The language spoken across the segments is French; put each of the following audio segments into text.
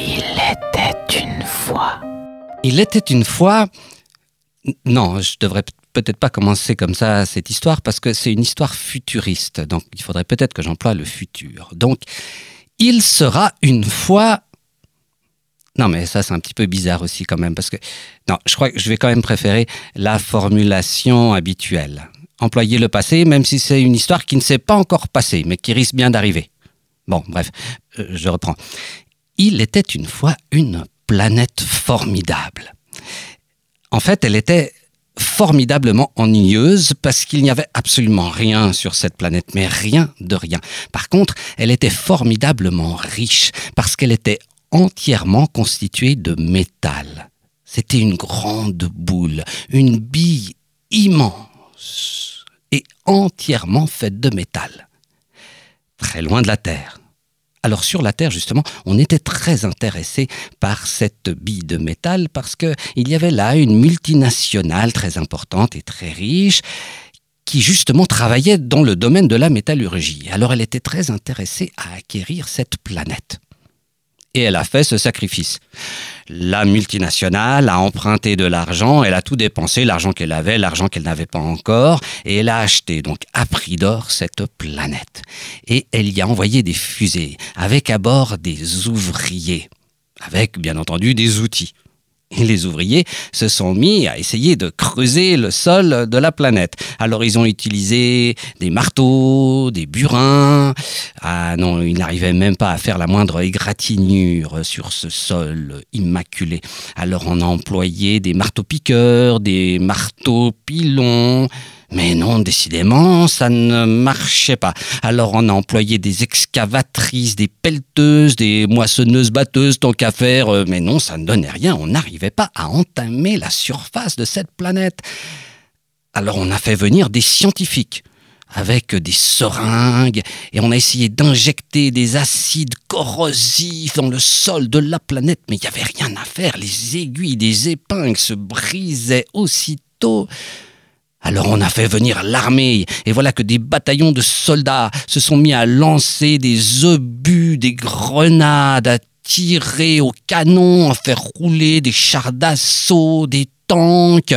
Il était une fois. Il était une fois. Non, je devrais peut-être pas commencer comme ça cette histoire parce que c'est une histoire futuriste. Donc il faudrait peut-être que j'emploie le futur. Donc il sera une fois. Non, mais ça c'est un petit peu bizarre aussi quand même parce que non, je crois que je vais quand même préférer la formulation habituelle. Employer le passé, même si c'est une histoire qui ne s'est pas encore passée, mais qui risque bien d'arriver. Bon, bref, euh, je reprends. Il était une fois une planète formidable. En fait, elle était formidablement ennuyeuse parce qu'il n'y avait absolument rien sur cette planète, mais rien de rien. Par contre, elle était formidablement riche parce qu'elle était entièrement constituée de métal. C'était une grande boule, une bille immense et entièrement faite de métal. Très loin de la Terre. Alors sur la Terre, justement, on était très intéressé par cette bille de métal parce qu'il y avait là une multinationale très importante et très riche qui justement travaillait dans le domaine de la métallurgie. Alors elle était très intéressée à acquérir cette planète. Et elle a fait ce sacrifice. La multinationale a emprunté de l'argent, elle a tout dépensé, l'argent qu'elle avait, l'argent qu'elle n'avait pas encore, et elle a acheté donc à prix d'or cette planète. Et elle y a envoyé des fusées, avec à bord des ouvriers, avec bien entendu des outils. Les ouvriers se sont mis à essayer de creuser le sol de la planète. Alors ils ont utilisé des marteaux, des burins. Ah non, ils n'arrivaient même pas à faire la moindre égratignure sur ce sol immaculé. Alors on a employé des marteaux-piqueurs, des marteaux-pilons. Mais non, décidément, ça ne marchait pas. Alors on a employé des excavatrices, des pelleteuses, des moissonneuses-batteuses, tant qu'à faire. Euh, mais non, ça ne donnait rien. On n'arrivait pas à entamer la surface de cette planète. Alors on a fait venir des scientifiques avec des seringues et on a essayé d'injecter des acides corrosifs dans le sol de la planète, mais il n'y avait rien à faire. Les aiguilles des épingles se brisaient aussitôt. Alors on a fait venir l'armée, et voilà que des bataillons de soldats se sont mis à lancer des obus, des grenades, à tirer au canon, à faire rouler des chars d'assaut, des tanks.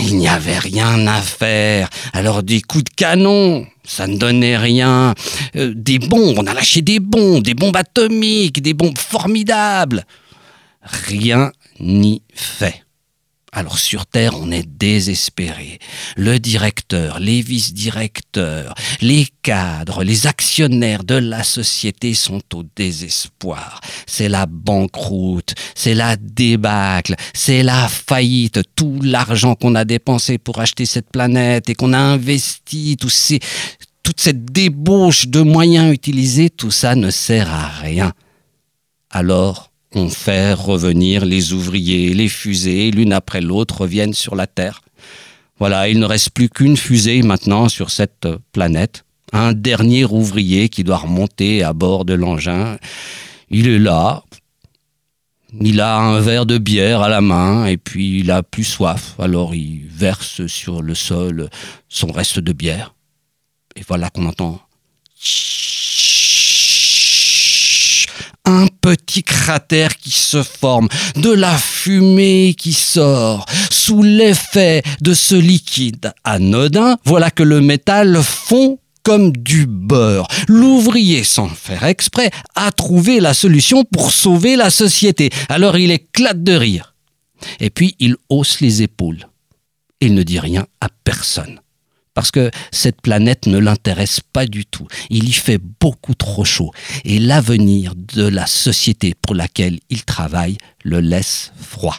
Il n'y avait rien à faire. Alors des coups de canon, ça ne donnait rien. Euh, des bombes, on a lâché des bombes, des bombes atomiques, des bombes formidables. Rien n'y fait. Alors sur Terre, on est désespéré. Le directeur, les vice-directeurs, les cadres, les actionnaires de la société sont au désespoir. C'est la banqueroute, c'est la débâcle, c'est la faillite. Tout l'argent qu'on a dépensé pour acheter cette planète et qu'on a investi, toute cette débauche de moyens utilisés, tout ça ne sert à rien. Alors, on fait revenir les ouvriers, les fusées, l'une après l'autre reviennent sur la Terre. Voilà, il ne reste plus qu'une fusée maintenant sur cette planète. Un dernier ouvrier qui doit remonter à bord de l'engin. Il est là. Il a un verre de bière à la main et puis il a plus soif. Alors il verse sur le sol son reste de bière. Et voilà qu'on entend un petit cratère qui se forme, de la fumée qui sort. Sous l'effet de ce liquide anodin, voilà que le métal fond comme du beurre. L'ouvrier, sans faire exprès, a trouvé la solution pour sauver la société. Alors il éclate de rire. Et puis il hausse les épaules. Il ne dit rien à personne parce que cette planète ne l'intéresse pas du tout. Il y fait beaucoup trop chaud et l'avenir de la société pour laquelle il travaille le laisse froid.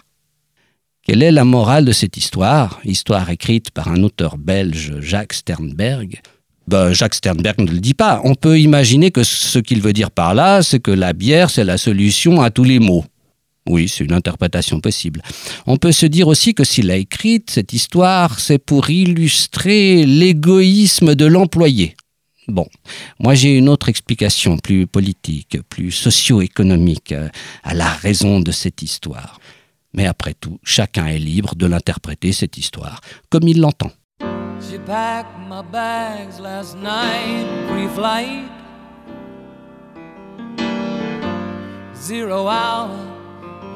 Quelle est la morale de cette histoire? Histoire écrite par un auteur belge, Jacques Sternberg. Ben, Jacques Sternberg ne le dit pas. On peut imaginer que ce qu'il veut dire par là, c'est que la bière, c'est la solution à tous les maux. Oui, c'est une interprétation possible. On peut se dire aussi que s'il a écrit cette histoire, c'est pour illustrer l'égoïsme de l'employé. Bon, moi j'ai une autre explication plus politique, plus socio-économique euh, à la raison de cette histoire. Mais après tout, chacun est libre de l'interpréter cette histoire comme il l'entend.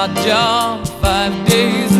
my job five days